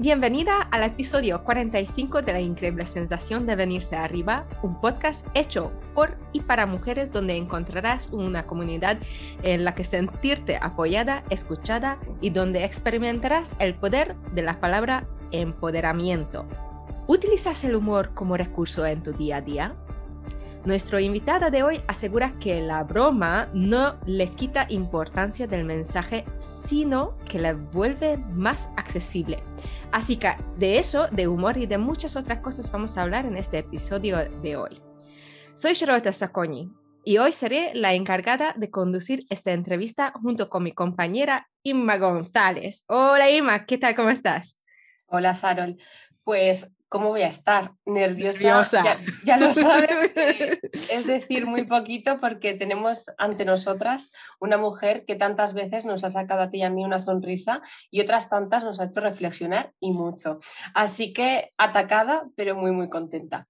Bienvenida al episodio 45 de La Increíble Sensación de Venirse Arriba, un podcast hecho por y para mujeres donde encontrarás una comunidad en la que sentirte apoyada, escuchada y donde experimentarás el poder de la palabra empoderamiento. ¿Utilizas el humor como recurso en tu día a día? Nuestra invitada de hoy asegura que la broma no le quita importancia del mensaje, sino que la vuelve más accesible. Así que de eso, de humor y de muchas otras cosas vamos a hablar en este episodio de hoy. Soy Charlotte Sacconi y hoy seré la encargada de conducir esta entrevista junto con mi compañera Inma González. Hola Inma, ¿qué tal? ¿Cómo estás? Hola Sarol. Pues ¿cómo voy a estar? Nerviosa. Ya, lo sabes. es decir, muy poquito porque tenemos ante nosotras una mujer que tantas veces nos ha sacado a ti y a mí una sonrisa y otras tantas nos ha hecho reflexionar y mucho. Así que atacada, pero muy, muy contenta.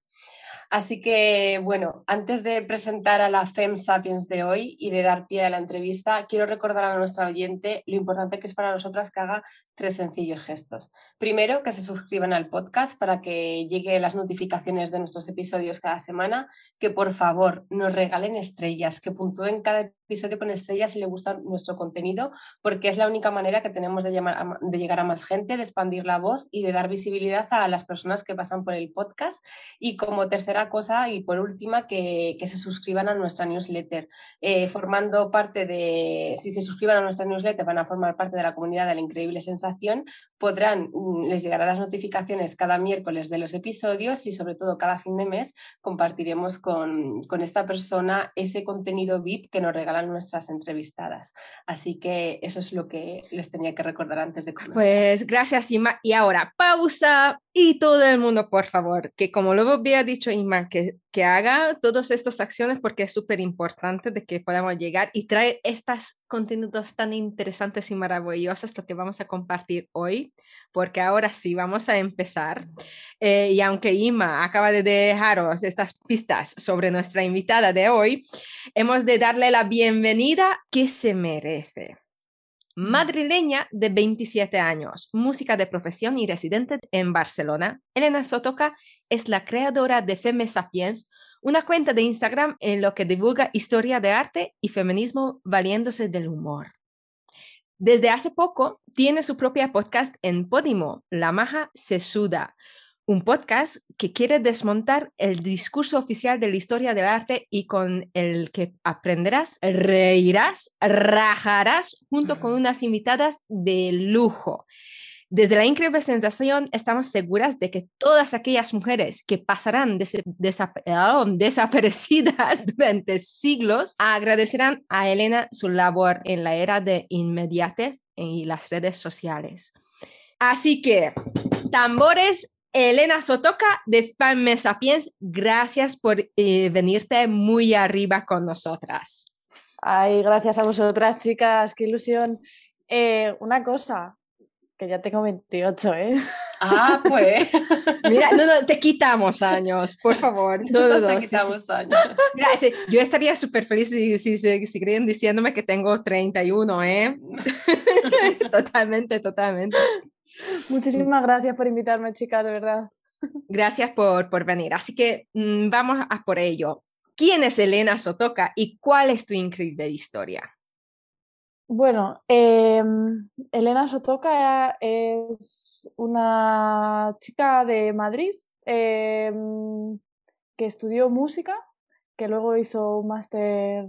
Así que, bueno, antes de presentar a la FEM Sapiens de hoy y de dar pie a la entrevista, quiero recordar a nuestra oyente lo importante que es para nosotras que haga tres sencillos gestos. Primero, que se suscriban al podcast para que lleguen las notificaciones de nuestros episodios cada semana, que por favor nos regalen estrellas, que puntúen cada episodio con estrellas si le gusta nuestro contenido, porque es la única manera que tenemos de, de llegar a más gente, de expandir la voz y de dar visibilidad a las personas que pasan por el podcast. Y como tercera cosa y por última, que, se suscriban a nuestra newsletter, eh, formando parte de, si se suscriban a nuestra newsletter, van a formar parte de la comunidad de la increíble sensación podrán, mm, les llegarán las notificaciones cada miércoles de los episodios y sobre todo cada fin de mes compartiremos con, con esta persona ese contenido VIP que nos regalan nuestras entrevistadas. Así que eso es lo que les tenía que recordar antes de comenzar. Pues gracias, Ima. Y ahora, pausa y todo el mundo, por favor, que como lo había dicho Ima, que, que haga todas estas acciones porque es súper importante de que podamos llegar y traer estos contenidos tan interesantes y maravillosos lo que vamos a compartir hoy, porque ahora sí vamos a empezar. Eh, y aunque Ima acaba de dejaros estas pistas sobre nuestra invitada de hoy, hemos de darle la bienvenida que se merece madrileña de 27 años, música de profesión y residente en Barcelona. Elena Sotoca es la creadora de Femme Sapiens, una cuenta de Instagram en lo que divulga historia de arte y feminismo valiéndose del humor. Desde hace poco tiene su propia podcast en Podimo, La Maja se suda, un podcast que quiere desmontar el discurso oficial de la historia del arte y con el que aprenderás, reirás, rajarás junto con unas invitadas de lujo. Desde la increíble sensación estamos seguras de que todas aquellas mujeres que pasarán desaparecidas durante siglos agradecerán a Elena su labor en la era de inmediatez y las redes sociales. Así que, tambores Elena Sotoca de Fan Sapiens, gracias por eh, venirte muy arriba con nosotras. Ay, gracias a vosotras, chicas, qué ilusión. Eh, una cosa, que ya tengo 28, ¿eh? Ah, pues. Mira, no, no, te quitamos años, por favor. No, no, te quitamos años. Mira, yo estaría súper feliz si, si, si, siguen diciéndome que tengo 31, ¿eh? totalmente, totalmente. Muchísimas gracias por invitarme, chicas, de verdad. Gracias por, por venir. Así que mm, vamos a por ello. ¿Quién es Elena Sotoca y cuál es tu increíble historia? Bueno, em, Elena Sotoca es una chica de Madrid em, que estudió música, que luego hizo un máster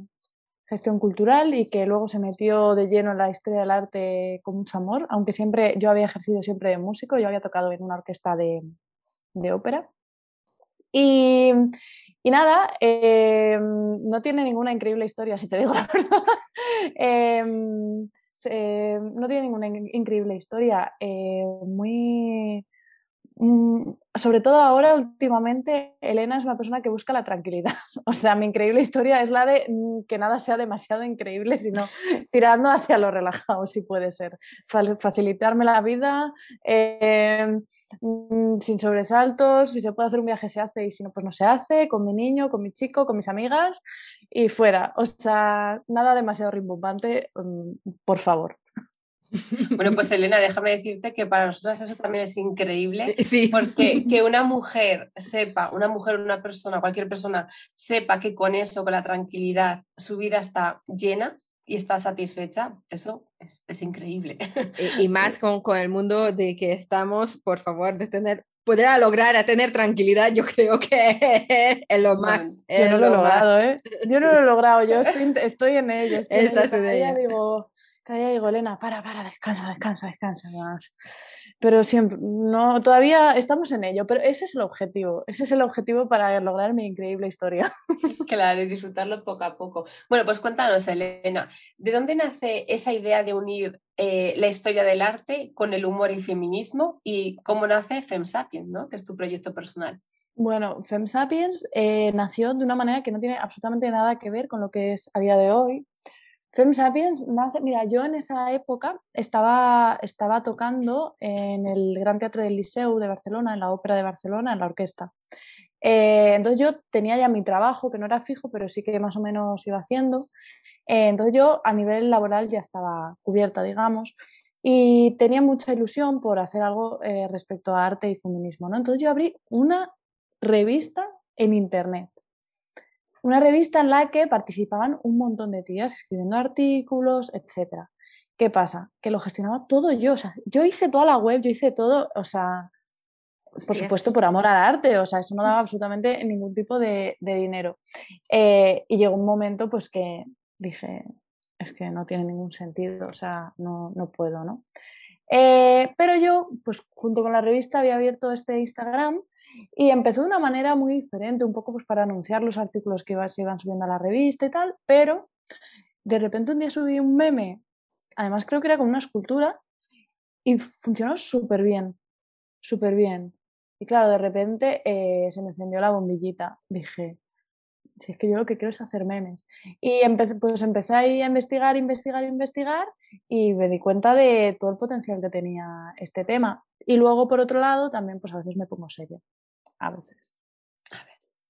gestión cultural y que luego se metió de lleno en la historia del arte con mucho amor, aunque siempre yo había ejercido siempre de músico, yo había tocado en una orquesta de, de ópera. Y, y nada, eh, no tiene ninguna increíble historia, si te digo la verdad. Eh, no tiene ninguna increíble historia. Eh, muy, sobre todo ahora, últimamente, Elena es una persona que busca la tranquilidad. O sea, mi increíble historia es la de mm, que nada sea demasiado increíble, sino tirando hacia lo relajado, si puede ser. Facilitarme la vida em, mm, sin sobresaltos, si se puede hacer un viaje se hace y si no, pues no se hace, con mi niño, con mi chico, con mis amigas y fuera. O sea, nada demasiado rimbombante, por favor. Bueno, pues Elena, déjame decirte que para nosotras eso también es increíble, sí. porque que una mujer sepa, una mujer, una persona, cualquier persona sepa que con eso, con la tranquilidad, su vida está llena, y está satisfecha, eso es, increíble. Y, más con, con, el mundo de que estamos, por favor, de tener, poder lograr a tener tranquilidad, yo creo que es lo más. yo no lo, he logrado, ¿eh? Yo no lo he logrado, yo estoy, estoy en ello. Estoy Estás en ello. Digo, cada día digo, Elena, para, para, descansa, descansa, descansa. Pero siempre, no, todavía estamos en ello, pero ese es el objetivo, ese es el objetivo para lograr mi increíble historia. Claro, y disfrutarlo poco a poco. Bueno, pues cuéntanos, Elena, ¿de dónde nace esa idea de unir eh, la historia del arte con el humor y feminismo y cómo nace FemSapiens, ¿no? que es tu proyecto personal? Bueno, FemSapiens eh, nació de una manera que no tiene absolutamente nada que ver con lo que es a día de hoy. Fem Sapiens nace, mira, yo en esa época estaba, estaba tocando en el Gran Teatro del Liceu de Barcelona, en la Ópera de Barcelona, en la orquesta. Eh, entonces yo tenía ya mi trabajo, que no era fijo, pero sí que más o menos iba haciendo. Eh, entonces yo a nivel laboral ya estaba cubierta, digamos, y tenía mucha ilusión por hacer algo eh, respecto a arte y feminismo. Entonces yo abrí una revista en Internet una revista en la que participaban un montón de tías escribiendo artículos, etc. ¿Qué pasa? Que lo gestionaba todo yo, o sea, yo hice toda la web, yo hice todo, o sea, por supuesto por amor al arte, o sea, eso no daba absolutamente ningún tipo de, dinero. Eh, y llegó un momento pues que dije, es que no tiene ningún sentido, o sea, no, no puedo, ¿no? Eh, pero yo, pues junto con la revista había abierto este Instagram y empezó de una manera muy diferente, un poco pues para anunciar los artículos que se iban subiendo a la revista y tal, pero de repente un día subí un meme, además creo que era con una escultura, y funcionó súper bien, súper bien. Y claro, de repente eh, se me encendió la bombillita. Dije, si es que yo lo que quiero es hacer memes. Y empecé, pues empecé a investigar, investigar, investigar y me di cuenta de todo el potencial que tenía este tema. Y luego, por otro lado, también pues a veces me pongo serio. A veces.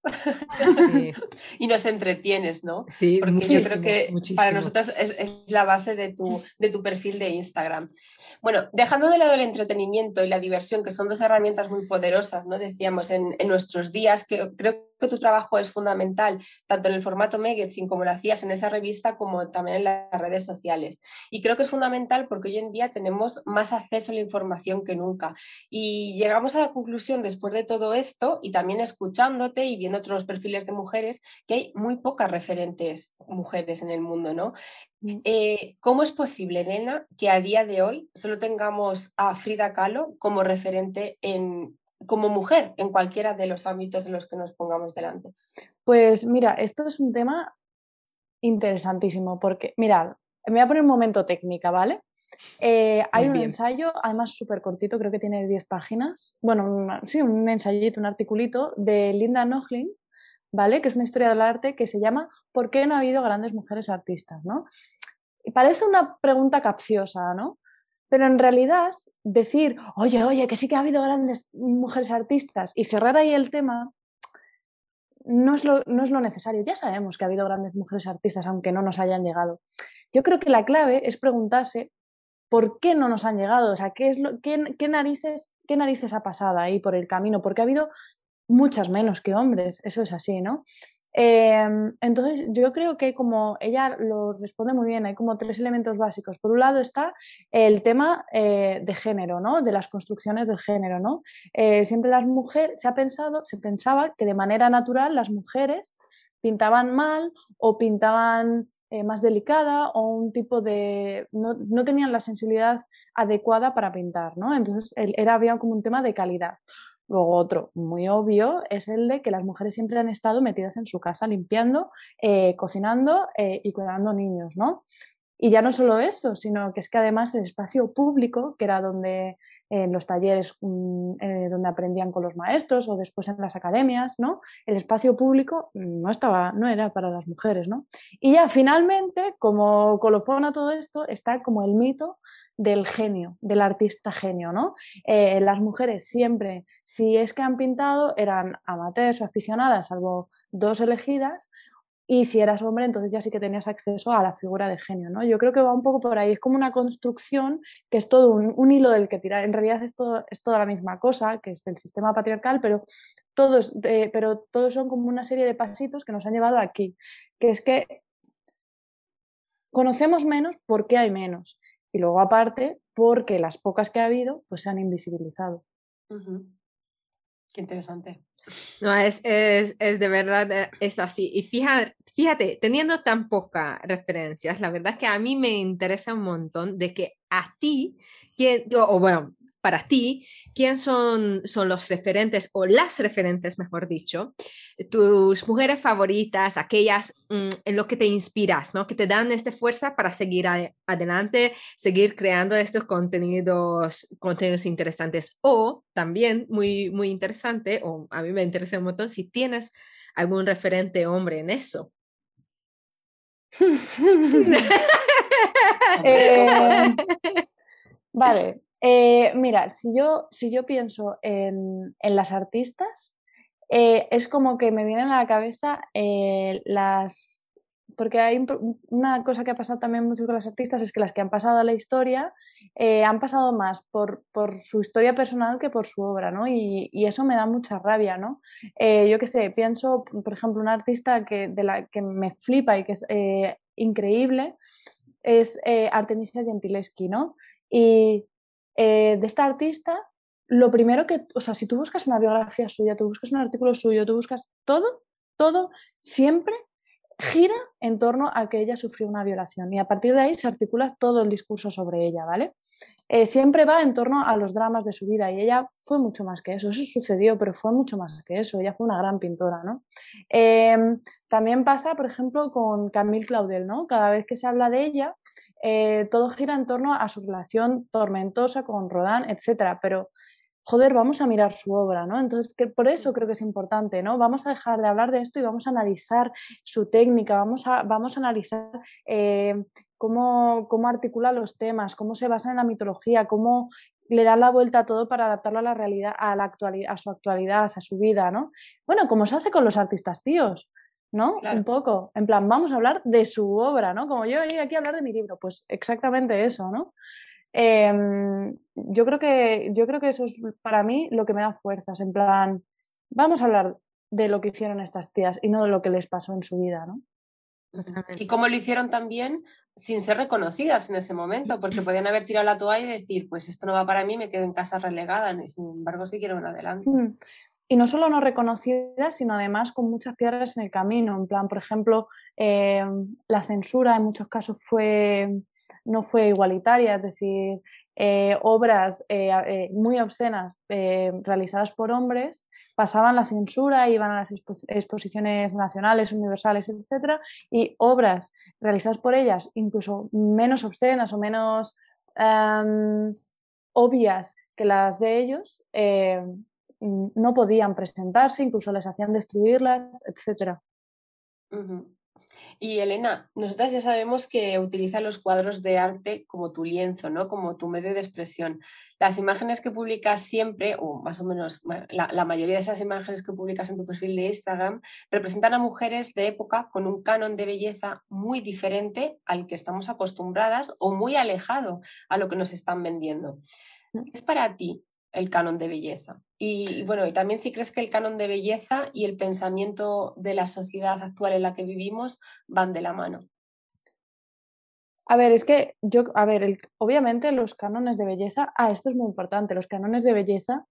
y nos entretienes, ¿no? Sí, porque yo creo que para nosotras es, la base de tu, de tu perfil de Instagram. Bueno, dejando de lado el entretenimiento y la diversión, que son dos herramientas muy poderosas, ¿no? Decíamos en, en nuestros días, que creo que tu trabajo es fundamental, tanto en el formato magazine como lo hacías en esa revista, como también en las redes sociales. Y creo que es fundamental porque hoy en día tenemos más acceso a la información que nunca. Y llegamos a la conclusión después de todo esto, y también escuchándote y viendo otros perfiles de mujeres, que hay muy pocas referentes mujeres en el mundo, ¿no? Mm. Eh, ¿Cómo es posible, Elena, que a día de hoy solo tengamos a Frida Kahlo como referente en, como mujer en cualquiera de los ámbitos en los que nos pongamos delante? Pues mira, esto es un tema interesantísimo porque, mirad, me voy a poner un momento técnica, ¿vale? Eh, hay un ensayo, además súper cortito, creo que tiene 10 páginas. Bueno, sí, un ensayito, un articulito de Linda Nochlin, ¿vale? Que es una historia del arte que se llama ¿Por qué no ha habido grandes mujeres artistas? ¿no? Y parece una pregunta capciosa, ¿no? Pero en realidad decir, oye, oye, que sí que ha habido grandes mujeres artistas y cerrar ahí el tema, no es, lo, no es lo necesario. Ya sabemos que ha habido grandes mujeres artistas, aunque no nos hayan llegado. Yo creo que la clave es preguntarse por qué no nos han llegado, o sea, qué, es lo, qué, qué narices, qué narices ha pasado ahí por el camino, porque ha habido muchas menos que hombres, eso es así, ¿no? Em, entonces, yo creo que como ella lo responde muy bien, hay como tres elementos básicos. Por un lado está el tema eh, de género, ¿no? De las construcciones del género, ¿no? Eh, siempre las mujeres, se ha pensado, se pensaba que de manera natural las mujeres pintaban mal o pintaban eh, más delicada o un tipo de... No, no, tenían la sensibilidad adecuada para pintar, ¿no? Entonces era, había como un tema de calidad. Luego otro muy obvio es el de que las mujeres siempre han estado metidas en su casa limpiando, eh, cocinando eh, y cuidando niños, ¿no? Y ya no solo eso, sino que es que además el espacio público, que era donde en los talleres mm, eh, donde aprendían con los maestros o después en las academias, ¿no? El espacio público no estaba, no era para las mujeres, ¿no? Y ya finalmente, como colofón a todo esto, está como el mito del genio, del artista genio, ¿no? Eh, las mujeres siempre, si es que han pintado, eran amateurs o aficionadas, salvo dos elegidas, y si eras hombre, entonces ya sí que tenías acceso a la figura de genio, ¿no? Yo creo que va un poco por ahí, es como una construcción que es todo un, hilo del que tirar, en realidad es, todo, es toda la misma cosa, que es el sistema patriarcal, pero todos, pero todos son como una serie de pasitos que nos han llevado aquí, que es que conocemos menos porque hay menos, y luego aparte porque las pocas que ha habido pues se han invisibilizado. Qué interesante. No, es, es, es, de verdad, eh, es así. Y fíjate, fíjate, teniendo tan pocas referencias, la verdad que a mí me interesa un montón de que a ti, que, o bueno, para ti, quién son, son los referentes o las referentes, mejor dicho, tus mujeres favoritas, aquellas mm, en lo que te inspiras, ¿no? Que te dan esta fuerza para seguir adelante, seguir creando estos contenidos, contenidos interesantes. O también, muy, muy interesante, o a mí me interesa un montón, si tienes algún referente hombre en eso. Eh, vale, eh, mira, si yo, si yo pienso en, las artistas, eh, es como que me vienen a la cabeza eh, las... Porque hay una cosa que ha pasado también mucho con las artistas, es que las que han pasado a la historia han pasado más por, su historia personal que por su obra, ¿no? Y, eso me da mucha rabia, ¿no? yo qué sé, pienso, por ejemplo, una artista que, de la que me flipa y que es increíble, es Artemisia Gentileschi, ¿no? Y eh, de esta artista, lo primero que, o sea, si tú buscas una biografía suya, tú buscas un artículo suyo, tú buscas todo, todo siempre gira en torno a que ella sufrió una violación y a partir de ahí se articula todo el discurso sobre ella, ¿vale? Eh, siempre va en torno a los dramas de su vida y ella fue mucho más que eso, eso sucedió, pero fue mucho más que eso, ella fue una gran pintora, ¿no? Em, también pasa, por ejemplo, con Camille Claudel, ¿no? Cada vez que se habla de ella, eh, todo gira en torno a su relación tormentosa con Rodin, etcétera, pero joder, vamos a mirar su obra, ¿no? Entonces, por eso creo que es importante, ¿no? Vamos a dejar de hablar de esto y vamos a analizar su técnica, vamos a, vamos a analizar eh, cómo, cómo articula los temas, cómo se basa en la mitología, cómo le da la vuelta a todo para adaptarlo a la realidad, a, la actualidad, a su actualidad, a su vida, ¿no? Bueno, como se hace con los artistas tíos. ¿No? Un poco, en plan, vamos a hablar de su obra, ¿no? Como yo venía aquí a hablar de mi libro, pues exactamente eso, ¿no? Em, yo, creo que, yo creo que eso es para mí lo que me da fuerzas, en plan, vamos a hablar de lo que hicieron estas tías y no de lo que les pasó en su vida, ¿no? Y cómo lo hicieron también sin ser reconocidas en ese momento, porque podían haber tirado la toalla y decir, pues esto no va para mí, me quedo en casa relegada, y sin embargo siguieron adelante. Y no solo no reconocidas, sino además con muchas piedras en el camino. En plan, por ejemplo, eh, la censura en muchos casos fue, no fue igualitaria, es decir, eh, obras eh, muy obscenas realizadas por hombres pasaban la censura, iban a las exposiciones nacionales, universales, etc. Y obras realizadas por ellas, incluso menos obscenas o menos em, obvias que las de ellos, no podían presentarse, incluso les hacían destruirlas, etc. Y Elena, nosotras ya sabemos que utilizas los cuadros de arte como tu lienzo, ¿no? Como tu medio de expresión. Las imágenes que publicas siempre, o más o menos la, mayoría de esas imágenes que publicas en tu perfil de Instagram, representan a mujeres de época con un canon de belleza muy diferente al que estamos acostumbradas o muy alejado a lo que nos están vendiendo. Mm. ¿Es para ti el canon de belleza. Y bueno, y también si crees que el canon de belleza y el pensamiento de la sociedad actual en la que vivimos van de la mano. A ver, es que yo, a ver, obviamente los cánones de belleza, ah, esto es muy importante, los cánones de belleza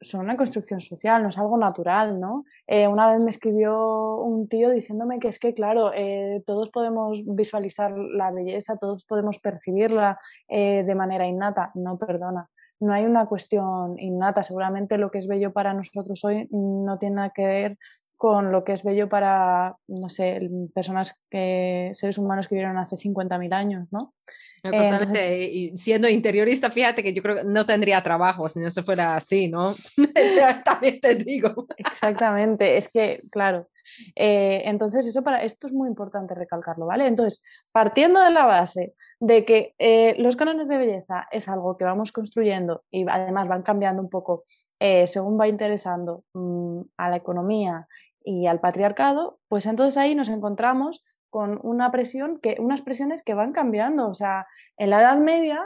son una construcción social, no es algo natural, ¿no? Eh, una vez me escribió un tío diciéndome que es que, claro, eh, todos podemos visualizar la belleza, todos podemos percibirla eh, de manera innata. No, perdona no hay una cuestión innata. Seguramente lo que es bello para nosotros hoy no tiene nada que ver con lo que es bello para, no sé, personas que, seres humanos que vivieron hace 50.000 años, ¿no? totalmente. y siendo interiorista, fíjate que yo creo que no tendría trabajo si no se fuera así, ¿no? También te digo. Exactamente, es que, claro. Eh, entonces, eso para esto es muy importante recalcarlo, ¿vale? Entonces, partiendo de la base de que eh, los cánones de belleza es algo que vamos construyendo y además van cambiando un poco eh, según va interesando mm, a la economía y al patriarcado, pues entonces ahí nos encontramos con una presión que, unas presiones que van cambiando. O sea, en la Edad Media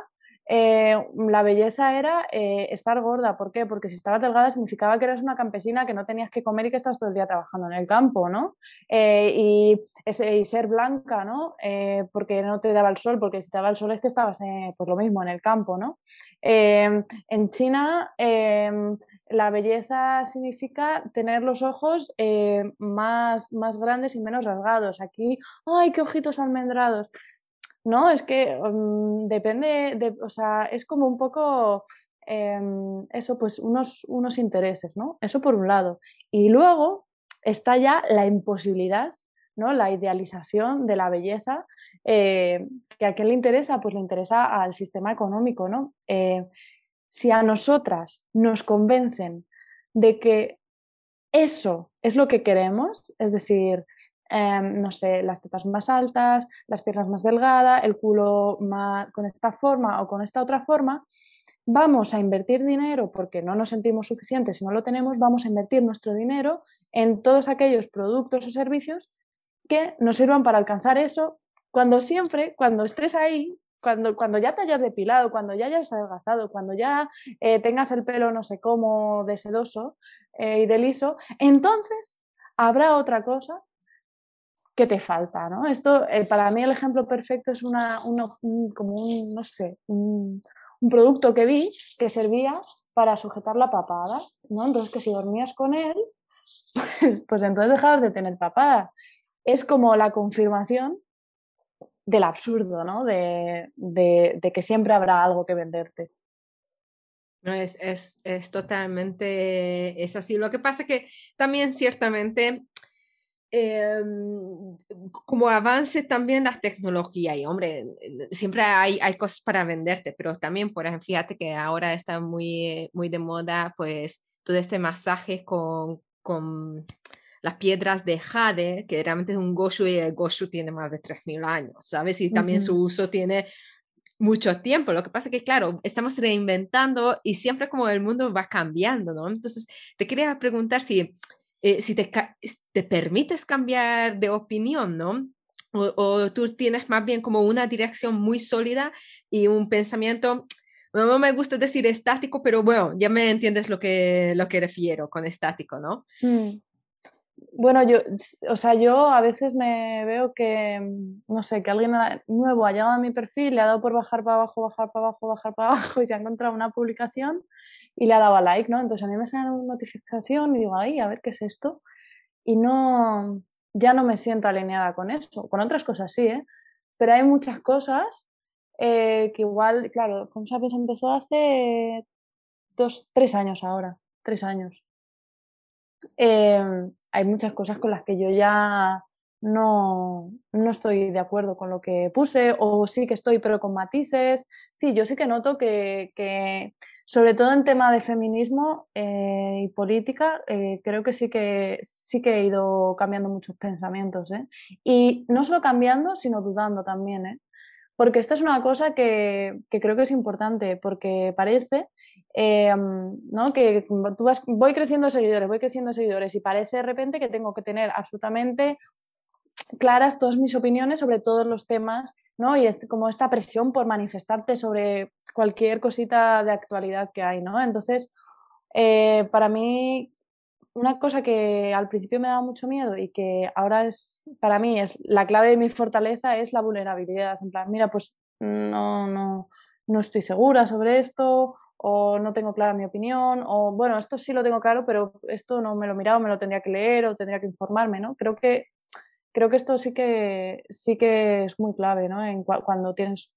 eh, la belleza era eh, estar gorda. ¿Por qué? Porque si estabas delgada significaba que eras una campesina, que no tenías que comer y que estabas todo el día trabajando en el campo, ¿no? Eh, y, ser blanca, ¿no? porque no te daba el sol, porque si te daba el sol es que estabas, pues lo mismo, en el campo, ¿no? en China la belleza significa tener los ojos más, más grandes y menos rasgados. Aquí, ¡ay, qué ojitos almendrados! No, es que mm, depende, de, o sea, es como un poco em, eso, pues unos, unos intereses, ¿no? Eso por un lado. Y luego está ya la imposibilidad, ¿no? La idealización de la belleza, eh, que a quién le interesa, pues le interesa al sistema económico, ¿no? Eh, si a nosotras nos convencen de que eso es lo que queremos, es decir, Em, no sé, las tetas más altas, las piernas más delgadas, el culo más, con esta forma o con esta otra forma, vamos a invertir dinero porque no nos sentimos suficientes, si no lo tenemos, vamos a invertir nuestro dinero en todos aquellos productos o servicios que nos sirvan para alcanzar eso, cuando siempre, cuando estés ahí, cuando, cuando ya te hayas depilado, cuando ya hayas adelgazado, cuando ya eh, tengas el pelo no sé cómo de sedoso eh, y de liso, entonces habrá otra cosa ¿qué te falta? ¿no? Esto, eh, para mí el ejemplo perfecto es una, como un, no sé, un, producto que vi que servía para sujetar la papada, ¿no? Entonces que si dormías con él, pues, pues entonces dejabas de tener papada. Es como la confirmación del absurdo, ¿no? De, que siempre habrá algo que venderte. No, es, es, es, totalmente, es así. Lo que pasa es que también ciertamente Em, como avance también la tecnología y hombre, siempre hay, hay cosas para venderte, pero también, por ejemplo, fíjate que ahora está muy, muy de moda pues todo este masaje con, con las piedras de jade, que realmente es un goshu y el goshu tiene más de 3.000 años, ¿sabes? Y también su uso tiene mucho tiempo. Lo que pasa es que, claro, estamos reinventando y siempre como el mundo va cambiando, ¿no? Entonces, te quería preguntar si eh, si te, te, permites cambiar de opinión, ¿no? O, tú tienes más bien como una dirección muy sólida y un pensamiento, no me gusta decir estático, pero bueno, ya me entiendes lo que, lo que refiero con estático, ¿no? Mm. Bueno, yo, o sea, yo a veces me veo que, no sé, que alguien nuevo ha llegado a mi perfil, le ha dado por bajar para abajo, bajar para abajo, bajar para abajo y se ha encontrado una publicación y le ha dado a like, ¿no? Entonces a mí me sale una notificación y digo, ay, a ver qué es esto. Y no, ya no me siento alineada con eso. Con otras cosas sí, ¿eh? Pero hay muchas cosas eh, que igual, claro, Fons empezó hace dos, tres años ahora, tres años. Em, hay muchas cosas con las que yo ya no, no, estoy de acuerdo con lo que puse o sí que estoy pero con matices. Sí, yo sí que noto que, que sobre todo en tema de feminismo eh, y política, eh, creo que sí, que sí que he ido cambiando muchos pensamientos. ¿eh? Y no solo cambiando, sino dudando también. Porque esta es una cosa que, que, creo que es importante, porque parece ¿no? que tú vas, voy creciendo seguidores, voy creciendo seguidores y parece de repente que tengo que tener absolutamente claras todas mis opiniones sobre todos los temas, ¿no? Y es como esta presión por manifestarte sobre cualquier cosita de actualidad que hay, ¿no? Entonces, eh, para mí, una cosa que al principio me daba mucho miedo y que ahora es, para mí, es la clave de mi fortaleza es la vulnerabilidad. En plan, mira, pues no, no, no estoy segura sobre esto o no tengo clara mi opinión, o bueno, esto sí lo tengo claro, pero esto no me lo he mirado, me lo tendría que leer o tendría que informarme, ¿no? Creo que creo que esto sí que, sí que es muy clave, ¿no? Cuando tienes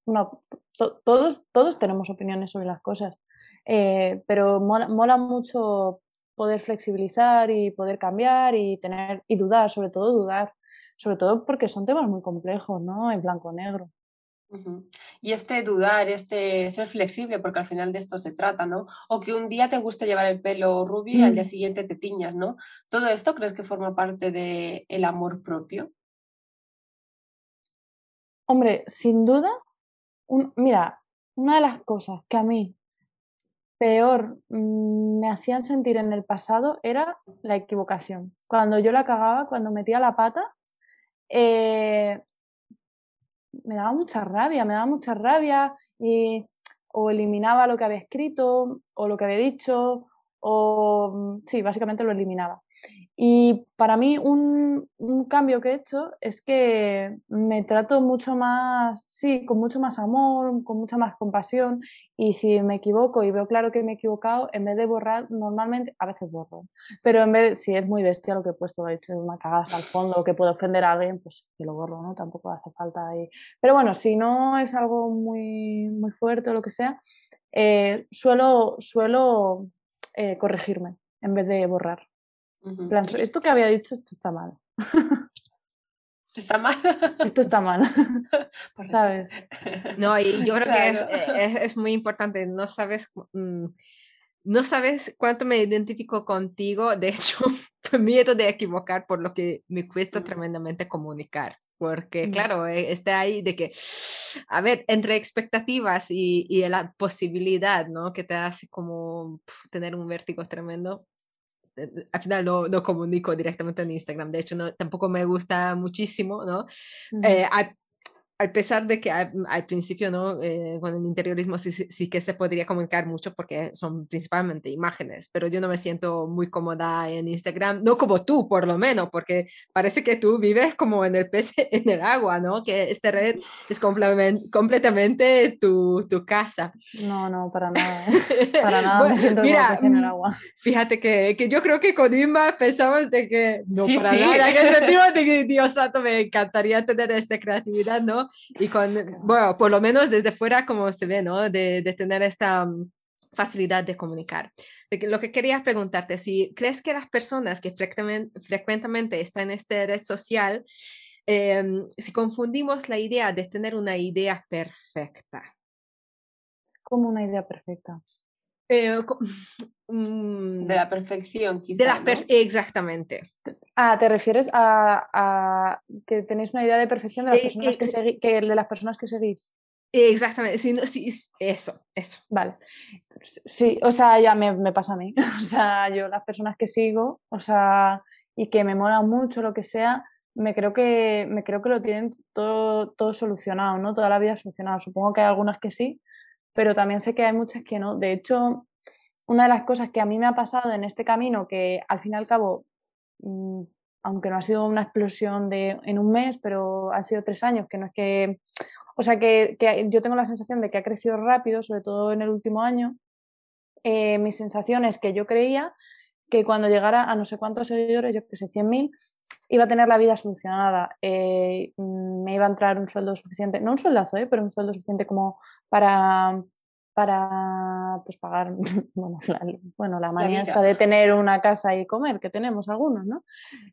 todos, todos tenemos opiniones sobre las cosas, eh, pero mola, mucho poder flexibilizar y poder cambiar y tener y dudar, sobre todo dudar, sobre todo porque son temas muy complejos, ¿no? En blanco-negro. Y este dudar, este ser flexible, porque al final de esto se trata, ¿no? O que un día te guste llevar el pelo rubio y al día mm. siguiente te tiñas, ¿no? ¿Todo esto crees que forma parte del el amor propio? Hombre, sin duda, mira, una de las cosas que a mí peor mm, me hacían sentir en el pasado era la equivocación. Cuando yo la cagaba, cuando metía la pata, eh, me daba mucha rabia, me daba mucha rabia y o eliminaba lo que había escrito o lo que había dicho o mm, sí, básicamente lo eliminaba. Y para mí un, cambio que he hecho es que me trato mucho más, sí, con mucho más amor, con mucha más compasión y si me equivoco y veo claro que me he equivocado, en vez de borrar, normalmente, a veces borro, pero en vez, si es muy bestia lo que he puesto, he hecho una cagada hasta el fondo, que puedo ofender a alguien, pues que lo borro, ¿no? Tampoco hace falta ahí. Pero bueno, si no es algo muy, muy fuerte o lo que sea, eh, suelo, suelo eh, corregirme en vez de borrar esto que había dicho, esto está mal. Está mal. Esto está mal. ¿Sabes? No, y yo creo que eh, es, muy importante. No sabes, mm, no sabes cuánto me identifico contigo. De hecho, miedo de equivocar, por lo que me cuesta tremendamente comunicar. Porque, claro, eh, está ahí de que, a ver, entre expectativas y, y la posibilidad, ¿no? Que te hace como tener un vértigo tremendo eh, al final no, no, comunico directamente en Instagram, de hecho no, tampoco me gusta muchísimo, ¿no? Eh, a pesar de que al, principio, ¿no? Eh, con el interiorismo sí, sí, que se podría comunicar mucho porque son principalmente imágenes, pero yo no me siento muy cómoda en Instagram, no como tú, por lo menos, porque parece que tú vives como en el pez en el agua, ¿no? Que esta red es completamente tu, tu, casa. No, no, para nada. Para nada me siento mira, pez en el agua. Fíjate que, que yo creo que con Inma pensamos de que no, sí, para sí. nada, que sentimos de que, Dios santo, me encantaría tener esta creatividad, ¿no? Y con, bueno, por lo menos desde fuera como se ve, ¿no? De, de tener esta mm, facilidad de comunicar. Lo que quería preguntarte, si crees que las personas que frecuentemente, están en esta red social, em, si confundimos la idea de tener una idea perfecta. Como una idea perfecta. Eh, mm, de la perfección, quizá, de la Exactamente. Ah, ¿te refieres a, que tenéis una idea de perfección de las, eh, personas, que, que, de las personas que seguís? Exactamente, sí, sí, eso, eso. Vale. Sí, o sea, ya me, me, pasa a mí. O sea, yo las personas que sigo, o sea, y que me mola mucho lo que sea, me creo que, me creo que lo tienen todo, todo solucionado, ¿no? Toda la vida solucionado. Supongo que hay algunas que sí, pero también sé que hay muchas que no. De hecho, una de las cosas que a mí me ha pasado en este camino, que al fin y al cabo, mm, aunque no ha sido una explosión de, en un mes, pero han sido tres años, que no es que... O sea, que, yo tengo la sensación de que ha crecido rápido, sobre todo en el último año. Eh, mi sensación es que yo creía que cuando llegara a no sé cuántos seguidores, yo que sé, 100.000, iba a tener la vida solucionada, eh, me iba a entrar un sueldo suficiente, no un sueldazo, eh, pero un sueldo suficiente como para, para pues, pagar, bueno, la, bueno, la manía de tener una casa y comer, que tenemos algunos, ¿no?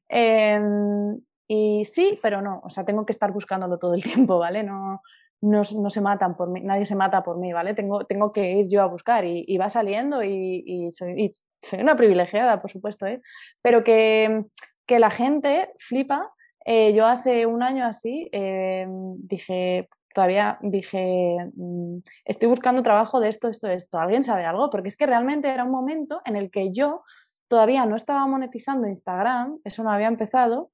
Em, y sí, pero no, o sea, tengo que estar buscándolo todo el tiempo, ¿vale? No, no, no, se matan por mí, nadie se mata por mí, ¿vale? Tengo, tengo que ir yo a buscar y, va saliendo y, y, soy, y, soy, una privilegiada, por supuesto, ¿eh? Pero que, que la gente flipa. Eh, yo hace un año así eh, dije, todavía dije, mm, estoy buscando trabajo de esto, esto, esto. ¿Alguien sabe algo? Porque es que realmente era un momento en el que yo todavía no estaba monetizando Instagram, eso no había empezado,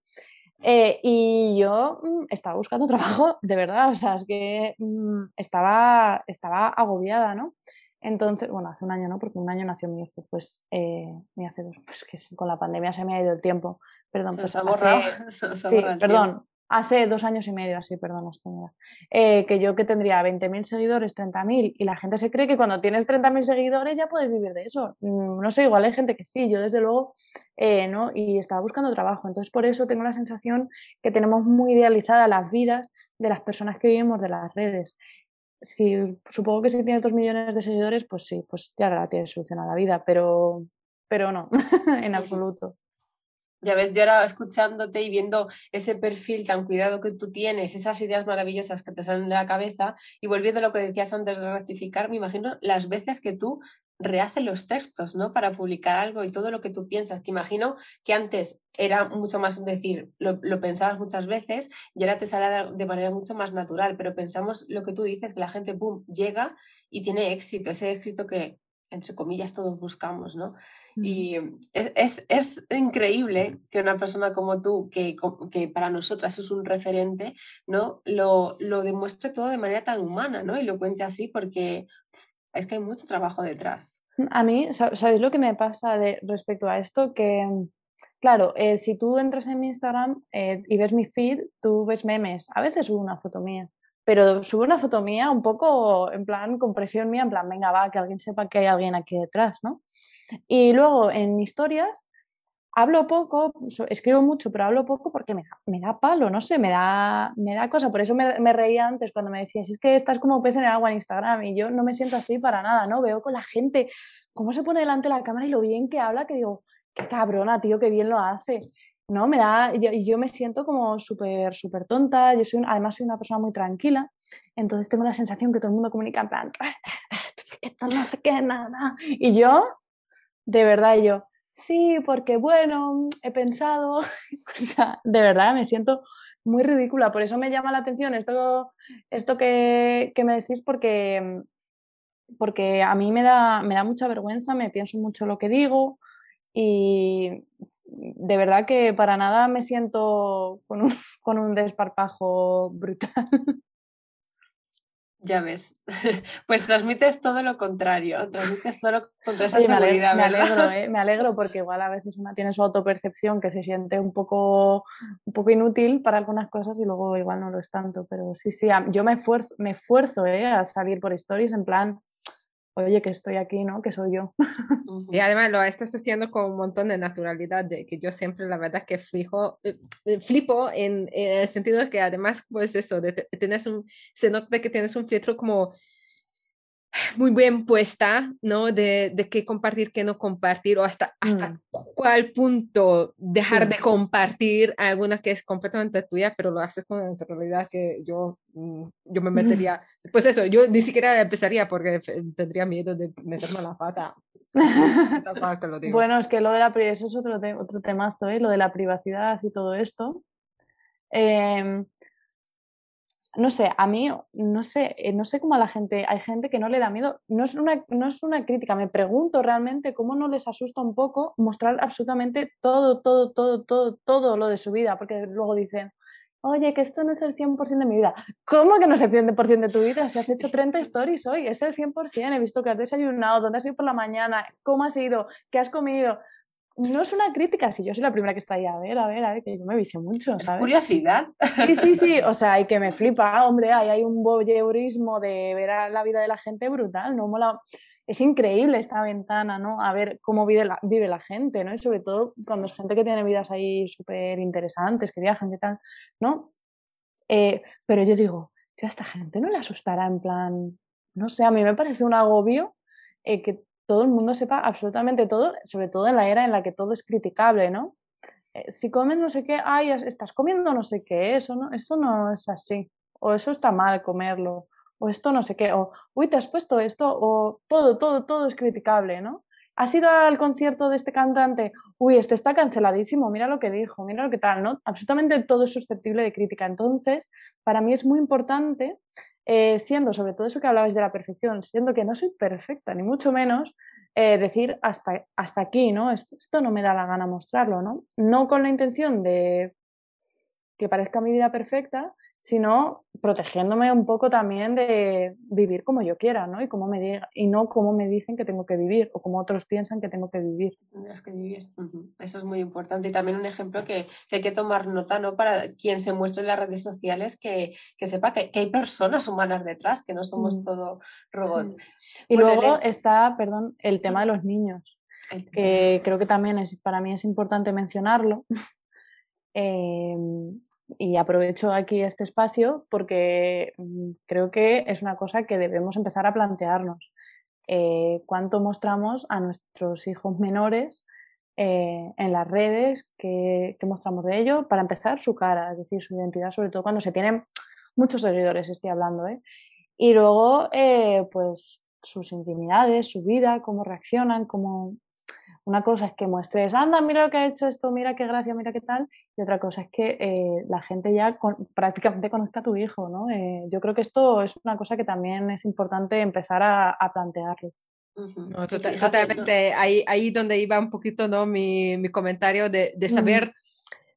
eh, y yo mm, estaba buscando trabajo de verdad, o sea, es que mm, estaba, estaba agobiada, ¿no? Entonces, bueno, hace un año no, porque un año nació mi hijo, pues eh, hace dos, pues que con la pandemia se me ha ido el tiempo. Perdón, pues hace, sí, perdón, hace dos años y medio, así, perdón, eh, que yo que tendría 20.000 seguidores, 30.000, y la gente se cree que cuando tienes 30.000 seguidores ya puedes vivir de eso. Mm, no sé, igual hay gente que sí, yo desde luego eh, no, y estaba buscando trabajo. Entonces, por eso tengo la sensación que tenemos muy idealizadas las vidas de las personas que vivimos de las redes si, supongo que si tienes dos millones de seguidores, pues sí, pues ya la tienes solucionada la vida, pero, pero no, en absoluto. Ya ves, yo ahora escuchándote y viendo ese perfil tan cuidado que tú tienes, esas ideas maravillosas que te salen de la cabeza y volviendo a lo que decías antes de rectificar, me imagino las veces que tú rehaces los textos, ¿no? Para publicar algo y todo lo que tú piensas, que imagino que antes era mucho más decir, lo, pensabas muchas veces y ahora te sale de manera mucho más natural, pero pensamos lo que tú dices, que la gente, ¡pum!, llega y tiene éxito, ese éxito que, entre comillas, todos buscamos, ¿no? Y es, es, increíble que una persona como tú, que, que, para nosotras es un referente, ¿no? Lo, lo, demuestre todo de manera tan humana, ¿no? Y lo cuente así porque es que hay mucho trabajo detrás. A mí, ¿sabéis lo que me pasa de, respecto a esto? Que, claro, eh, si tú entras en mi Instagram eh, y ves mi feed, tú ves memes. A veces subo una foto mía pero subo una foto mía un poco en plan con presión mía, en plan, venga, va, que alguien sepa que hay alguien aquí detrás, ¿no? Y luego en historias hablo poco, escribo mucho, pero hablo poco porque me, me da palo, no sé, me da, me da cosa. Por eso me, me, reía antes cuando me decías, es que estás como pez en el agua en Instagram y yo no me siento así para nada, ¿no? Veo con la gente cómo se pone delante de la cámara y lo bien que habla, que digo, qué cabrona, tío, qué bien lo hace. ¿No? Me da, yo, yo me siento como súper, súper tonta, yo soy, además soy una persona muy tranquila, entonces tengo la sensación que todo el mundo comunica en plan, esto no sé qué, nada, y yo, de verdad, yo, sí, porque bueno, he pensado, o sea, de verdad me siento muy ridícula, por eso me llama la atención esto, esto que, que me decís, porque, porque a mí me da, me da mucha vergüenza, me pienso mucho lo que digo, y de verdad que para nada me siento con un, con un desparpajo brutal. Ya ves, pues transmites todo lo contrario, transmites todo lo contrario esa seguridad. Me alegro, ¿eh? me alegro porque igual a veces una tiene su autopercepción que se siente un poco, un poco inútil para algunas cosas y luego igual no lo es tanto, pero sí, sí, yo me esfuerzo, me esfuerzo ¿eh? a salir por stories en plan, oye, que estoy aquí, ¿no? Que soy yo. Y además lo estás haciendo con un montón de naturalidad, de que yo siempre la verdad que fijo, eh, eh, flipo en, en, el sentido de que además, pues eso, de, tienes un, se nota que tienes un filtro como muy bien puesta, ¿no? De, de qué compartir, qué no compartir, o hasta, hasta mm. cuál punto dejar de compartir alguna que es completamente tuya, pero lo haces con naturalidad que yo, mm, yo me metería, pues eso, yo ni siquiera empezaría porque tendría miedo de meterme la pata. bueno, es que lo de la eso es otro, otro temazo, ¿eh? lo de la privacidad y todo esto. Eh, no sé, a mí, no sé, eh, no sé cómo a la gente, hay gente que no le da miedo, no es, una, no es una crítica, me pregunto realmente cómo no les asusta un poco mostrar absolutamente todo, todo, todo, todo, todo lo de su vida, porque luego dicen, oye, que esto no es el 100% de mi vida. ¿Cómo que no es el 100% de tu vida? Si has hecho 30 stories hoy, es el 100%, he visto que has desayunado, dónde has ido por la mañana, cómo has ido, qué has comido no es una crítica, si yo soy la primera que está ahí, a ver, a ver, a ver, que yo me vicio mucho, ¿sabes? curiosidad. Sí, sí, sí, o sea, y que me flipa, hombre, ahí hay un voyeurismo de ver a la vida de la gente brutal, ¿no? Mola... Es increíble esta ventana, ¿no? A ver cómo vive la, vive la gente, ¿no? Y sobre todo cuando es gente que tiene vidas ahí súper interesantes, que viajan y tal, ¿no? Eh, pero yo digo, a esta gente no le asustará en plan, no sé, a mí me parece un agobio eh, que todo el mundo sepa absolutamente todo, sobre todo en la era en la que todo es criticable, ¿no? Eh, si comes no sé qué, ay, estás comiendo no sé qué, eso no, eso no es así, o eso está mal comerlo, o esto no sé qué, o uy, te has puesto esto, o todo, todo, todo es criticable, ¿no? ¿Has ido al concierto de este cantante? Uy, este está canceladísimo, mira lo que dijo, mira lo que tal, ¿no? Absolutamente todo es susceptible de crítica. Entonces, para mí es muy importante eh, siendo sobre todo eso que hablabais de la perfección, siendo que no soy perfecta, ni mucho menos, eh, decir hasta, hasta aquí, ¿no? Esto, esto, no me da la gana mostrarlo, ¿no? No con la intención de que parezca mi vida perfecta, sino protegiéndome un poco también de vivir como yo quiera, ¿no? Y, como me diga, y no como me dicen que tengo que vivir o como otros piensan que tengo que vivir. Tendrás que vivir. Eso es muy importante. Y también un ejemplo que, que, hay que tomar nota, ¿no? Para quien se muestre en las redes sociales, que, que sepa que, que, hay personas humanas detrás, que no somos mm. todo robot. Y luego está, perdón, el tema de los niños, que creo que también es, para mí es importante mencionarlo. eh, y aprovecho aquí este espacio porque mm, creo que es una cosa que debemos empezar a plantearnos. Eh, ¿Cuánto mostramos a nuestros hijos menores eh, en las redes? ¿qué, mostramos de ello? Para empezar, su cara, es decir, su identidad, sobre todo cuando se tienen muchos seguidores, estoy hablando. ¿eh? Y luego, pues sus intimidades, su vida, cómo reaccionan, cómo, una cosa es que muestres, anda, mira lo que ha hecho esto, mira qué gracia, mira qué tal, y otra cosa es que eh, la gente ya prácticamente conozca a tu hijo, ¿no? Eh, yo creo que esto es una cosa que también es importante empezar a, plantearlo. totalmente, ahí, ahí donde iba un poquito ¿no? mi, mi comentario de, de saber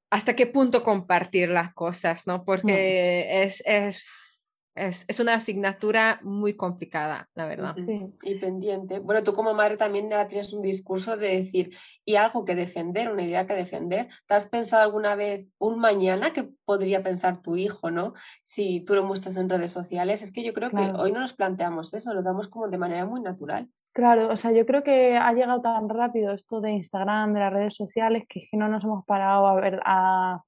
hasta qué punto compartir las cosas, ¿no? Porque es, es es, es, una asignatura muy complicada, la verdad. Sí. Y pendiente. Bueno, tú como madre también tienes un discurso de decir, y algo que defender, una idea que defender. ¿Te has pensado alguna vez un mañana que podría pensar tu hijo, no? Si tú lo muestras en redes sociales. Es que yo creo que hoy no nos planteamos eso, lo damos como de manera muy natural. Claro, o sea, yo creo que ha llegado tan rápido esto de Instagram, de las redes sociales, que no nos hemos parado a ver, a,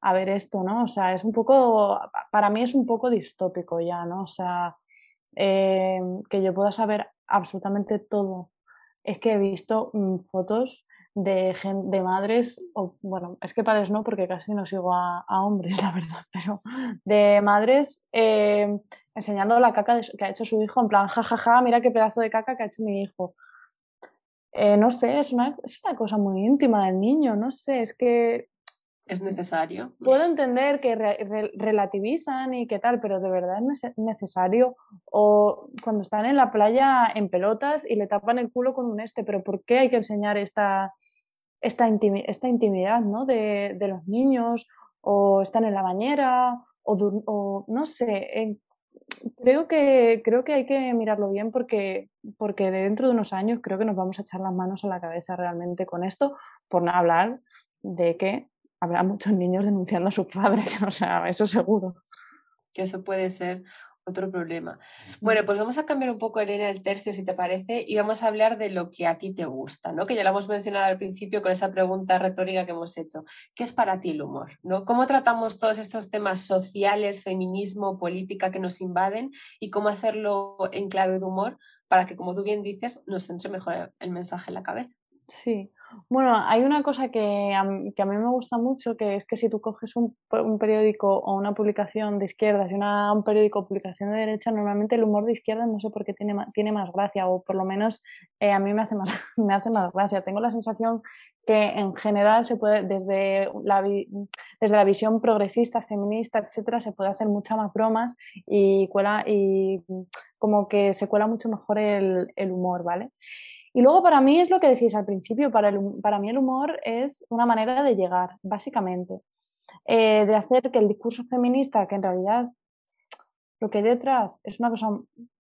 a ver esto, ¿no? O sea, es un poco, para mí es un poco distópico ya, ¿no? O sea, eh, que yo pueda saber absolutamente todo. Es que he visto mm, fotos de, de madres, o bueno, es que padres no, porque casi no sigo a, hombres, la verdad, pero de madres eh, enseñando la caca que ha hecho su hijo, en plan, jajaja, ja, ja, mira qué pedazo de caca que ha hecho mi hijo. Eh, no sé, es una, es una cosa muy íntima del niño, no sé, es que es necesario. Puedo entender que relativizan y qué tal, pero de verdad es necesario. O cuando están en la playa en pelotas y le tapan el culo con un este, pero ¿por qué hay que enseñar esta, esta, esta intimidad ¿no? de, de, los niños? O están en la bañera, o, o no sé. creo, que, creo que hay que mirarlo bien porque, porque dentro de unos años creo que nos vamos a echar las manos a la cabeza realmente con esto, por no hablar de que habrá muchos niños denunciando a sus padres, o sea, eso seguro. Que eso puede ser otro problema. Bueno, pues vamos a cambiar un poco, Elena, el tercio, si te parece, y vamos a hablar de lo que a ti te gusta, ¿no? Que ya lo hemos mencionado al principio con esa pregunta retórica que hemos hecho. ¿Qué es para ti el humor? ¿no? ¿Cómo tratamos todos estos temas sociales, feminismo, política que nos invaden y cómo hacerlo en clave de humor para que, como tú bien dices, nos entre mejor el mensaje en la cabeza? Sí, bueno, hay una cosa que a, que a, mí me gusta mucho, que es que si tú coges un, un periódico o una publicación de izquierdas y una, un periódico o publicación de derecha, normalmente el humor de izquierda no sé por qué tiene, tiene más gracia, o por lo menos eh, a mí me hace, más, me hace más gracia. Tengo la sensación que en general se puede, desde la, desde la visión progresista, feminista, etcétera, se puede hacer muchas más bromas y, cuela, y como que se cuela mucho mejor el, el humor, ¿vale? Y luego para mí es lo que decís al principio, para, para mí el humor es una manera de llegar, básicamente, eh, de hacer que el discurso feminista, que en realidad lo que hay detrás es una cosa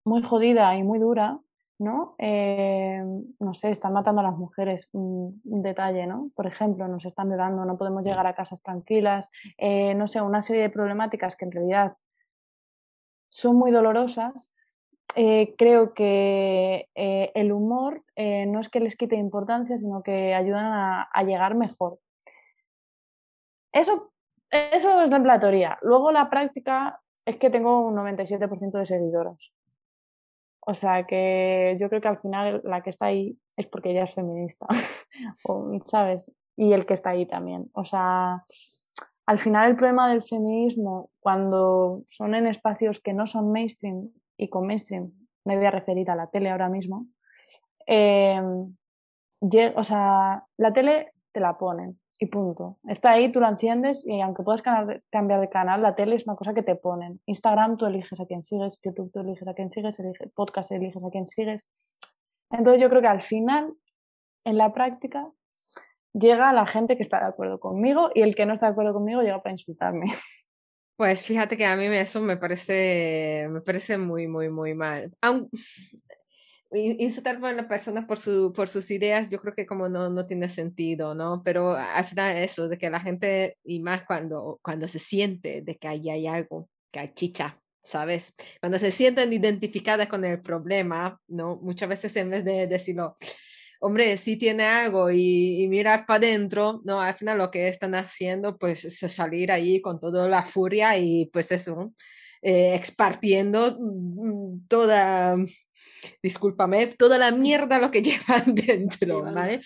muy jodida y muy dura, ¿no? Eh, no sé, están matando a las mujeres, un, detalle, ¿no? Por ejemplo, nos están violando, no podemos llegar a casas tranquilas, eh, no sé, una serie de problemáticas que en realidad son muy dolorosas eh, creo que eh, el humor eh, no es que les quite importancia, sino que ayudan a, llegar mejor. Eso, eso es la teoría. Luego la práctica es que tengo un 97% de seguidoras. O sea que yo creo que al final la que está ahí es porque ella es feminista, ¿sabes? Y el que está ahí también. O sea, al final el problema del feminismo, cuando son en espacios que no son mainstream, y con mainstream me voy a referir a la tele ahora mismo, eh, o sea, la tele te la ponen y punto. Está ahí, tú la enciendes y aunque puedas cambiar de canal, la tele es una cosa que te ponen. Instagram tú eliges a quién sigues, YouTube tú eliges a quién sigues, podcast eliges a quién sigues. Entonces yo creo que al final, en la práctica, llega la gente que está de acuerdo conmigo y el que no está de acuerdo conmigo llega para insultarme. Pues fíjate que a mí eso me parece, me parece muy, muy, muy mal. Aun, insultar a una persona por, su, por sus ideas, yo creo que como no, no tiene sentido, ¿no? Pero al final eso, de que la gente, y más cuando, cuando se siente de que ahí hay algo, que hay chicha, ¿sabes? Cuando se sienten identificadas con el problema, ¿no? Muchas veces en vez de decirlo, hombre, si tiene algo y, y mirar para adentro, no, al final lo que están haciendo, pues es salir ahí con toda la furia y pues eso, eh, expartiendo mm, toda, discúlpame, toda la mierda lo que llevan dentro, ¿vale?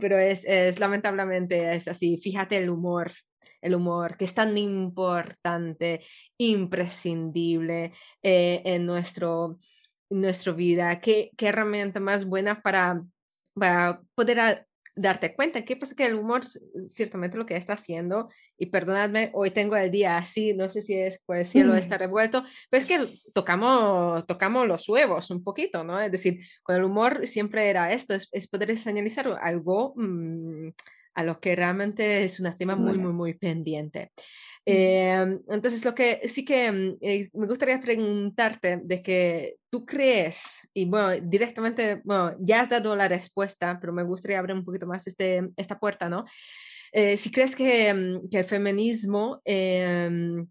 Pero es, es lamentablemente es así, fíjate el humor, el humor, que es tan importante, imprescindible eh, en nuestro, nuestra vida, qué, qué herramienta más buena para para poder darte cuenta. ¿Qué pasa? Que el humor, ciertamente lo que está haciendo, y perdonadme, hoy tengo el día así, no sé si es por el cielo está revuelto, pero es que tocamos, tocamos los huevos un poquito, ¿no? Es decir, con el humor siempre era esto, es, poder señalizar algo mm, a lo que realmente es un tema muy, muy, muy pendiente. Em, entonces, lo que sí que mm, eh, me gustaría preguntarte de que tú crees, y bueno, directamente, bueno, ya has dado la respuesta, pero me gustaría abrir un poquito más este, esta puerta, ¿no? Eh, si crees que, mm, que el feminismo em,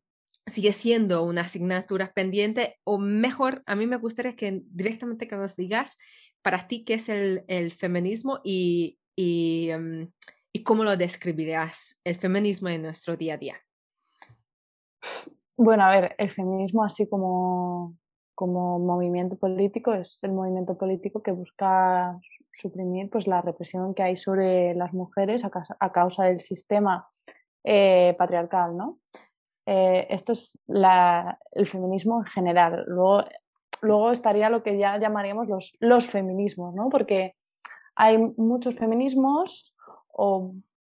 sigue siendo una asignatura pendiente, o mejor, a mí me gustaría que directamente que nos digas para ti qué es el, el feminismo y, y, em, y cómo lo describirías, el feminismo en nuestro día a día. Bueno, a ver, el feminismo así como, como movimiento político es el movimiento político que busca suprimir pues, la represión que hay sobre las mujeres a, causa, del sistema eh, patriarcal. ¿no? Eh, esto es el feminismo en general. Luego, luego estaría lo que ya llamaríamos los, los feminismos, ¿no? porque hay muchos feminismos o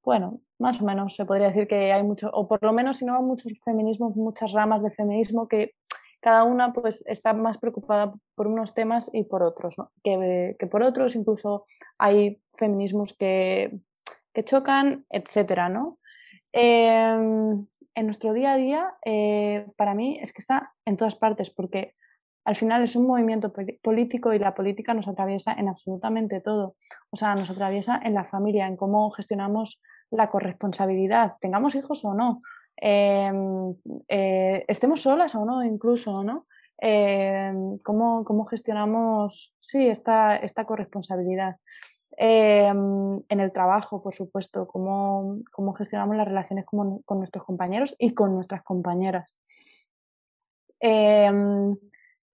bueno, más o menos se podría decir que hay mucho, o por lo menos si no muchos feminismos, muchas ramas del feminismo que cada una pues está más preocupada por unos temas y por otros, que, por otros incluso hay feminismos que, chocan, etcétera, ¿no? Em, en nuestro día a día, eh, para mí es que está en todas partes, porque al final es un movimiento político y la política nos atraviesa en absolutamente todo. O sea, nos atraviesa en la familia, en cómo gestionamos la corresponsabilidad, tengamos hijos o no, em, eh, estemos solas o no, incluso, ¿no? Em, ¿cómo, gestionamos sí, esta, esta corresponsabilidad? Em, en el trabajo, por supuesto, cómo, cómo gestionamos las relaciones con, nuestros compañeros y con nuestras compañeras.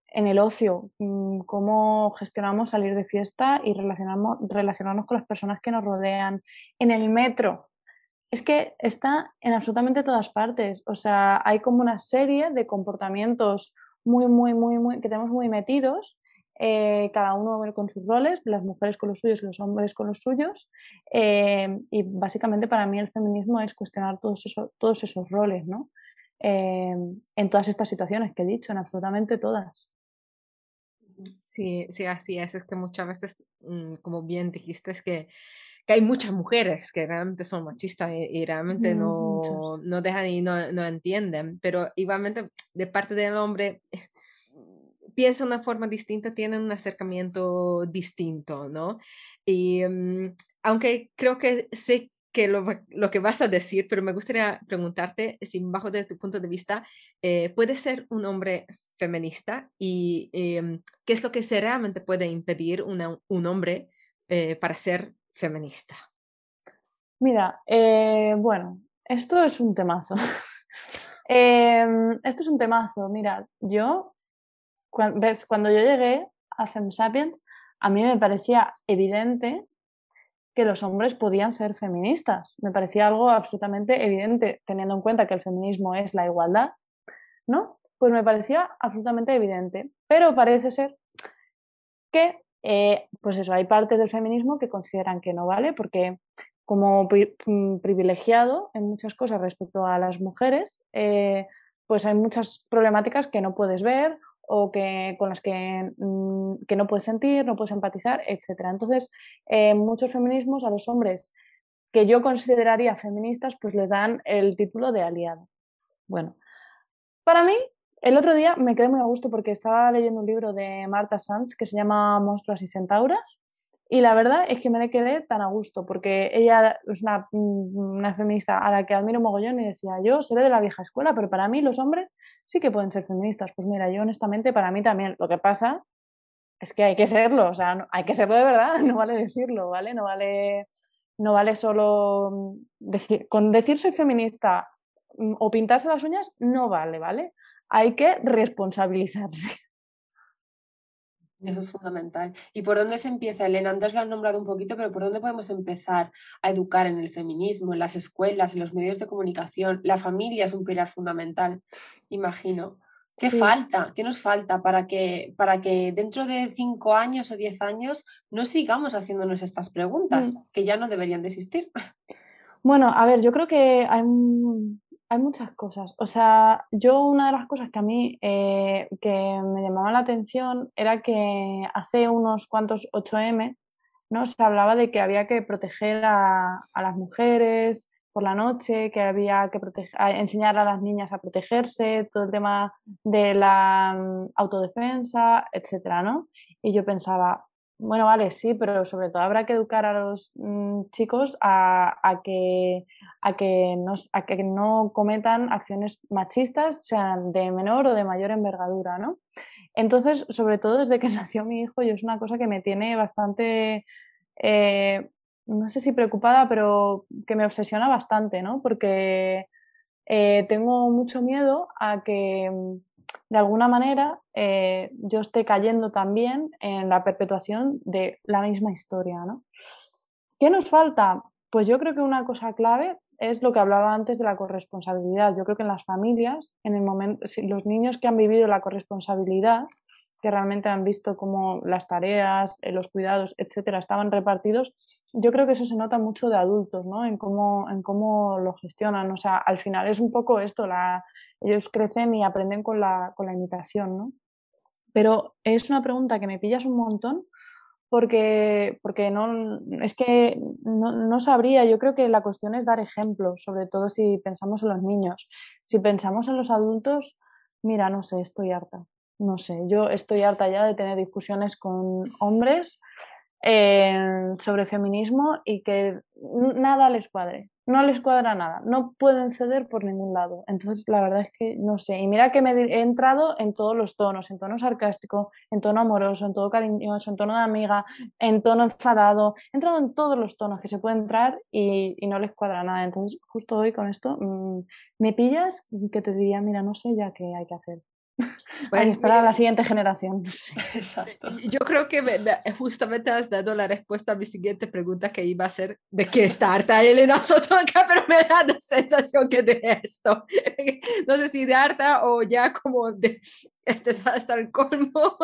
En el ocio, mm, cómo gestionamos salir de fiesta y relacionarnos, con las personas que nos rodean. En el metro, es que está en absolutamente todas partes. O sea, hay como una serie de comportamientos muy, muy, muy, muy, que tenemos muy metidos, eh, cada uno con sus roles, las mujeres con los suyos y los hombres con los suyos. Eh, y básicamente para mí el feminismo es cuestionar todos esos roles, ¿no? Eh, en todas estas situaciones que he dicho, en absolutamente todas. Sí, sí, así es. Es que muchas veces, mm, como bien dijiste, es que que hay muchas mujeres que realmente son machistas y, realmente mm, no, no, dejan y no, no, entienden, pero igualmente de parte del hombre piensa una forma distinta, tienen un acercamiento distinto, ¿no? Y mm, aunque creo que sé que lo, lo, que vas a decir, pero me gustaría preguntarte si bajo de tu punto de vista, eh, ¿puede ser un hombre feminista y em, qué es lo que se realmente puede impedir un hombre eh, para ser feminista? Mira, eh, bueno, esto es un temazo. Em, esto es un temazo. Mira, yo, ves, cuando yo llegué a FemSapiens, a mí me parecía evidente que los hombres podían ser feministas. Me parecía algo absolutamente evidente, teniendo en cuenta que el feminismo es la igualdad, ¿no? Pues me parecía absolutamente evidente. Pero parece ser que eh, pues eso, hay partes del feminismo que consideran que no vale, porque como mm, privilegiado en muchas cosas respecto a las mujeres, eh, pues hay muchas problemáticas que no puedes ver o que, con las que, mm, que no puedes sentir, no puedes empatizar, etc. Entonces, eh, muchos feminismos a los hombres que yo consideraría feministas, pues les dan el título de aliado. Bueno, para mí el otro día me quedé muy a gusto porque estaba leyendo un libro de Marta Sanz que se llama Monstruos y Centauras y la verdad es que me quedé tan a gusto porque ella es una, una, feminista a la que admiro mogollón y decía, yo seré de la vieja escuela, pero para mí los hombres sí que pueden ser feministas. Pues mira, yo honestamente para mí también. Lo que pasa es que hay que serlo, o sea, hay que serlo de verdad, no vale decirlo, ¿vale? No vale, no vale solo decir, con decir soy feminista mm, o pintarse las uñas, no vale, ¿vale? Hay que responsabilizarse. Eso es fundamental. ¿Y por dónde se empieza, Elena? Antes lo han nombrado un poquito, pero ¿por dónde podemos empezar a educar en el feminismo, en las escuelas, en los medios de comunicación? La familia es un pilar fundamental, imagino. ¿Qué falta? ¿Qué nos falta para que, para que dentro de cinco años o diez años no sigamos haciéndonos estas preguntas, mm. que ya no deberían de existir? Bueno, a ver, yo creo que hay, hay muchas cosas. O sea, yo una de las cosas que a mí eh, que me llamaba la atención era que hace unos cuantos 8M ¿no? se hablaba de que había que proteger a, las mujeres por la noche, que había que enseñar a las niñas a protegerse, todo el tema de la mm, autodefensa, etcétera, ¿no? Y yo pensaba, bueno, vale, sí, pero sobre todo habrá que educar a los mm, chicos a, que, a, que no, a que no cometan acciones machistas, sean de menor o de mayor envergadura, ¿no? Entonces, sobre todo desde que nació mi hijo, yo es una cosa que me tiene bastante, eh, no sé si preocupada, pero que me obsesiona bastante, ¿no? Porque eh, tengo mucho miedo a que mm, de alguna manera eh, yo esté cayendo también en la perpetuación de la misma historia. ¿no? ¿Qué nos falta? Pues yo creo que una cosa clave es lo que hablaba antes de la corresponsabilidad. Yo creo que en las familias, en el momento, los niños que han vivido la corresponsabilidad, que realmente han visto cómo las tareas, eh, los cuidados, etcétera, estaban repartidos, yo creo que eso se nota mucho de adultos, ¿no? En cómo, en cómo lo gestionan. O sea, al final es un poco esto, la, ellos crecen y aprenden con la, con la imitación, ¿no? Pero es una pregunta que me pillas un montón porque, porque no, es que no, no, sabría, yo creo que la cuestión es dar ejemplos, sobre todo si pensamos en los niños. Si pensamos en los adultos, mira, no sé, estoy harta no sé, yo estoy harta ya de tener discusiones con hombres eh, sobre feminismo y que nada les cuadre, no les cuadra nada, no pueden ceder por ningún lado. Entonces, la verdad es que no sé. Y mira que me he entrado en todos los tonos, en tono sarcástico, en tono amoroso, en tono cariñoso, en tono de amiga, en tono enfadado, he entrado en todos los tonos que se pueden entrar y, no les cuadra nada. Entonces, justo hoy con esto, mm, me pillas que te diría, mira, no sé ya qué hay que hacer. Pues, para la siguiente generación. Exacto. Yo creo que justamente has dado la respuesta a mi siguiente pregunta que iba a ser de qué está harta Elena Sotonka, pero me da la sensación que de esto. No sé si de harta o ya como de este es hasta el colmo.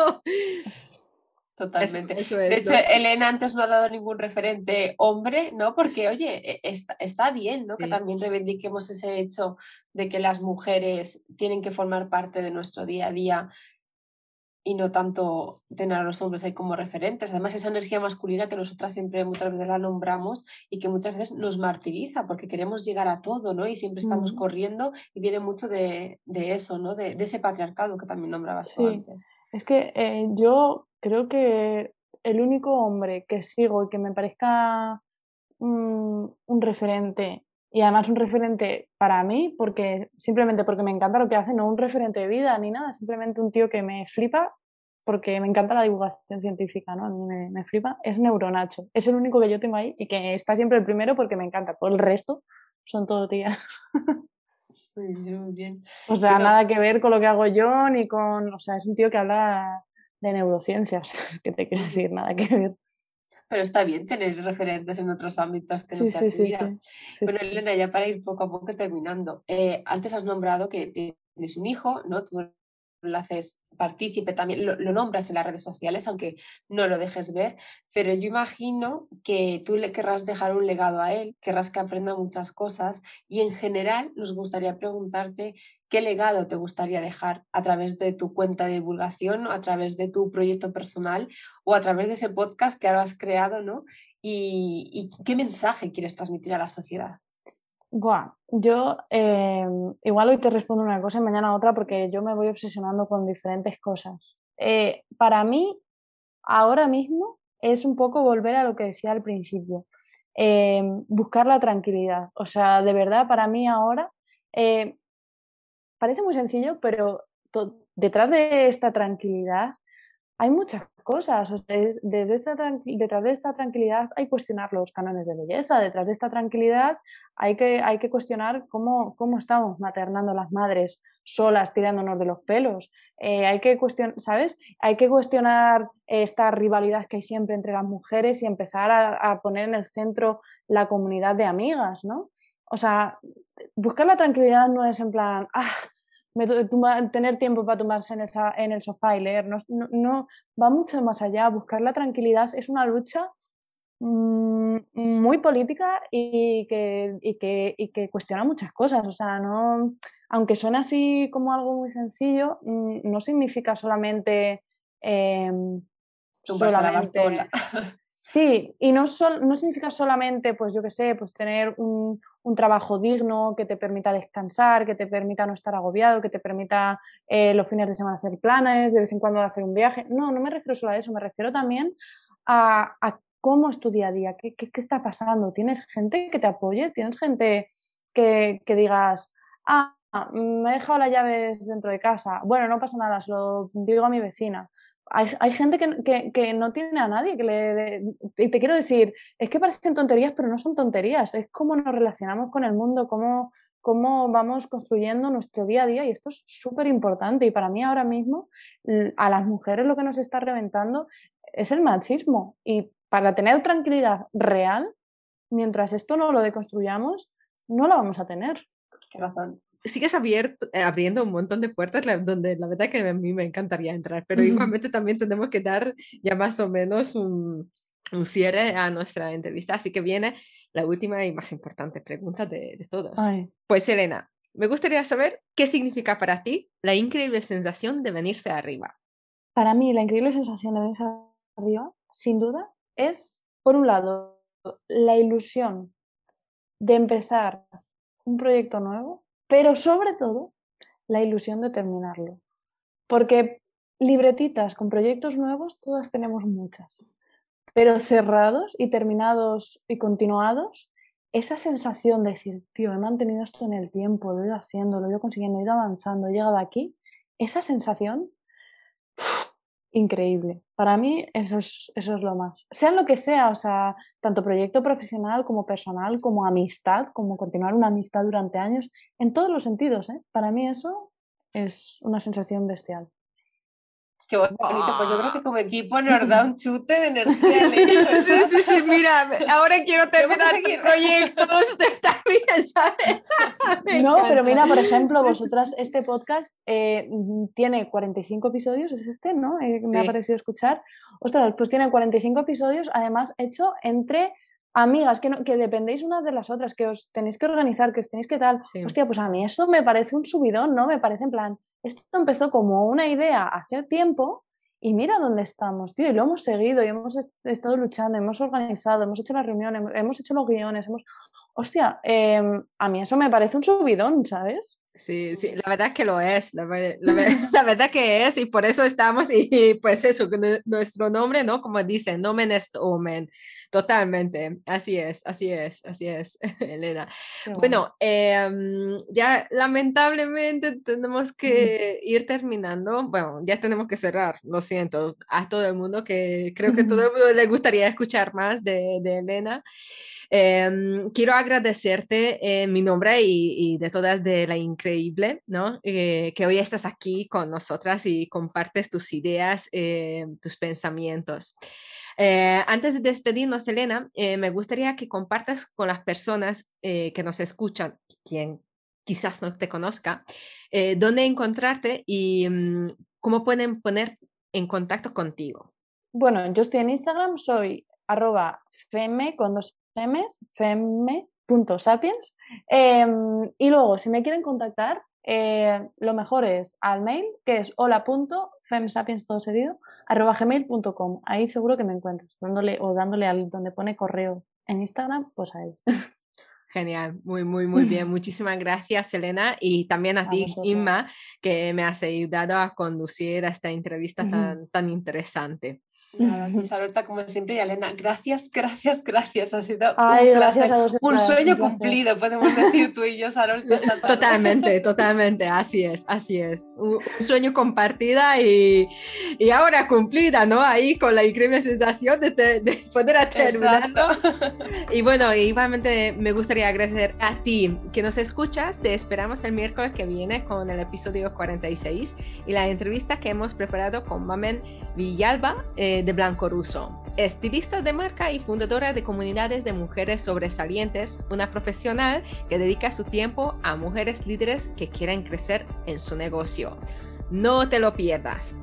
Totalmente. de hecho, Elena antes no ha dado ningún referente hombre, ¿no? Porque, oye, e, está, bien, ¿no? Que también reivindiquemos ese hecho de que las mujeres tienen que formar parte de nuestro día a día y no tanto tener a los hombres ahí como referentes. Además, esa energía masculina que nosotras siempre muchas veces la nombramos y que muchas veces nos martiriza porque queremos llegar a todo, ¿no? Y siempre estamos corriendo y viene mucho de, eso, ¿no? De, ese patriarcado que también nombrabas antes. Es que eh, yo creo que el único hombre que sigo y que me parezca mm, un referente, y además un referente para mí, porque simplemente porque me encanta lo que hace, no un referente de vida ni nada, simplemente un tío que me flipa porque me encanta la divulgación científica, ¿no? A mí me, flipa, es Neuronacho. Es el único que yo tengo ahí y que está siempre el primero porque me encanta. Todo el resto son todo tías. muy bien. O sea, nada que ver con lo que hago yo, ni con. O sea, es un tío que habla de neurociencias, que te quiero decir, nada que ver. Pero está bien tener referentes en otros ámbitos que no sí, sí, Bueno, Elena, ya para ir poco a poco terminando, eh, antes has nombrado que tienes un hijo, ¿no? Lo haces partícipe también, lo, nombras en las redes sociales, aunque no lo dejes ver, pero yo imagino que tú le querrás dejar un legado a él, querrás que aprenda muchas cosas y en general nos gustaría preguntarte qué legado te gustaría dejar a través de tu cuenta de divulgación, a través de tu proyecto personal o a través de ese podcast que ahora has creado, ¿no? y qué mensaje quieres transmitir a la sociedad. Buah, yo eh, igual hoy te respondo una cosa y mañana otra porque yo me voy obsesionando con diferentes cosas. Eh, para mí, ahora mismo, es un poco volver a lo que decía al principio, eh, buscar la tranquilidad. O sea, de verdad, para mí ahora, parece muy sencillo, pero detrás de esta tranquilidad hay muchas cosas. desde detrás de esta tranquilidad hay que cuestionar los cánones de belleza, detrás de esta tranquilidad hay que, hay que cuestionar cómo, cómo estamos maternando las madres solas, tirándonos de los pelos. Eh, hay que cuestionar, ¿sabes? Hay que cuestionar esta rivalidad que hay siempre entre las mujeres y empezar a, a poner en el centro la comunidad de amigas, ¿no? O sea, buscar la tranquilidad no es en plan, ah, tener tiempo para tomarse en, esa, en el sofá y leer. No, no, va mucho más allá. Buscar la tranquilidad es una lucha mm, muy política y que, y que, y que, cuestiona muchas cosas. O sea, no, aunque suene así como algo muy sencillo, mm, no significa solamente... Eh, solamente Sí, y no, no significa solamente, pues yo qué sé, pues tener un, trabajo digno que te permita descansar, que te permita no estar agobiado, que te permita eh, los fines de semana hacer planes, de vez en cuando hacer un viaje. No, no me refiero solo a eso, me refiero también a, cómo es tu día a día, qué, qué, está pasando. ¿Tienes gente que te apoye? ¿Tienes gente que, que digas, ah, me he dejado las llaves dentro de casa? Bueno, no pasa nada, se lo digo a mi vecina hay, gente que, no tiene a nadie que le... y te quiero decir, es que parecen tonterías, pero no son tonterías. Es cómo nos relacionamos con el mundo, cómo, cómo vamos construyendo nuestro día a día y esto es súper importante. Y para mí ahora mismo, a las mujeres lo que nos está reventando es el machismo. Y para tener tranquilidad real, mientras esto no lo deconstruyamos, no la vamos a tener. Qué razón sigues abierto, eh, abriendo un montón de puertas donde la verdad que a mí me encantaría entrar, pero igualmente también tenemos que dar ya más o menos un, un, cierre a nuestra entrevista, así que viene la última y más importante pregunta de, de todos. Pues Elena, me gustaría saber qué significa para ti la increíble sensación de venirse arriba. Para mí la increíble sensación de venirse arriba, sin duda, es, por un lado, la ilusión de empezar un proyecto nuevo pero sobre todo la ilusión de terminarlo. Porque libretitas con proyectos nuevos, todas tenemos muchas, pero cerrados y terminados y continuados, esa sensación de decir, tío, he mantenido esto en el tiempo, lo he ido haciendo, lo he ido consiguiendo, he ido avanzando, he llegado aquí, esa sensación increíble. Para mí eso es, eso es lo más. Sea lo que sea, o sea, tanto proyecto profesional como personal, como amistad, como continuar una amistad durante años, en todos los sentidos. ¿eh? Para mí eso es una sensación bestial. Qué bonito, pues yo creo que como equipo nos da un chute de energía. sí, sí, sí, mira, ahora quiero terminar proyectos también, ¿sabes? no, pero mira, por ejemplo, vosotras, este podcast eh, tiene 45 episodios, es este, ¿no? Eh, me ha parecido escuchar. Ostras, pues tiene 45 episodios, además hecho entre amigas, que, que dependéis unas de las otras, que os tenéis que organizar, que os tenéis que tal. Hostia, pues a mí eso me parece un subidón, ¿no? Me parece en plan, esto empezó como una idea hace tiempo y mira dónde estamos, tío, y lo hemos seguido y hemos estado luchando, hemos organizado, hemos hecho las reuniones, hemos hecho los guiones, hemos... Hostia, em, a mí eso me parece un subidón, ¿sabes? Sí, sí, la verdad que lo es, la, la, verdad que es, y por eso estamos, y, pues eso, nuestro nombre, ¿no? Como dice, nomen est omen, totalmente, así es, así es, así es, Elena. Bueno, em, ya lamentablemente tenemos que ir terminando, bueno, ya tenemos que cerrar, lo siento, a todo el mundo, que creo que todo el mundo le gustaría escuchar más de, de Elena. Em, quiero agradecerte en mi nombre y, de todas de la increíble, ¿no? Eh, que hoy estás aquí con nosotras y compartes tus ideas, eh, tus pensamientos. Eh, antes de despedirnos, Elena, me gustaría que compartas con las personas que nos escuchan, quien quizás no te conozca, dónde encontrarte y mm, cómo pueden poner en contacto contigo. Bueno, yo estoy en Instagram, soy arroba feme con M's, femme.sapiens. Em, y luego, si me quieren contactar, eh, lo mejor es al mail, que es hola.femsapiens todo seguido, arroba gmail.com. Ahí seguro que me encuentras, dándole, o dándole al donde pone correo en Instagram, pues ahí. Genial, muy, muy, muy bien. Muchísimas gracias, Elena, y también a, ti, Inma, que me has ayudado a conducir a esta entrevista tan, tan interesante. Nada, Salorta, como siempre, y Elena, gracias, gracias, gracias. Ha sido un, un sueño cumplido, podemos decir tú y yo, Salorta. Totalmente, totalmente, así es, así es. Un, sueño compartida y, y, ahora cumplida, ¿no? Ahí con la increíble sensación de, de poder terminarlo. Y bueno, igualmente me gustaría agradecer a ti que nos escuchas. Te esperamos el miércoles que viene con el episodio 46 y la entrevista que hemos preparado con Mamen Villalba. Eh, de Blanco Russo. estilista de marca y fundadora de comunidades de mujeres sobresalientes, una profesional que dedica su tiempo a mujeres líderes que quieren crecer en su negocio. No te lo pierdas.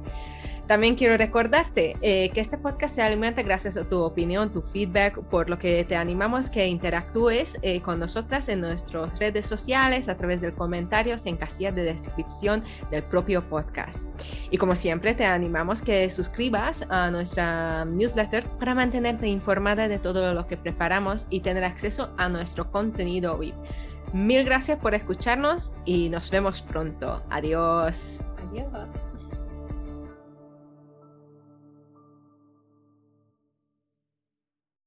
También quiero recordarte eh, que este podcast se alimenta gracias a tu opinión, tu feedback, por lo que te animamos que interactúes eh, con nosotras en nuestras redes sociales a través de comentarios en casilla de descripción del propio podcast. Y como siempre, te animamos que suscribas a nuestra newsletter para mantenerte informada de todo lo que preparamos y tener acceso a nuestro contenido web. Mil gracias por escucharnos y nos vemos pronto. Adiós. Adiós.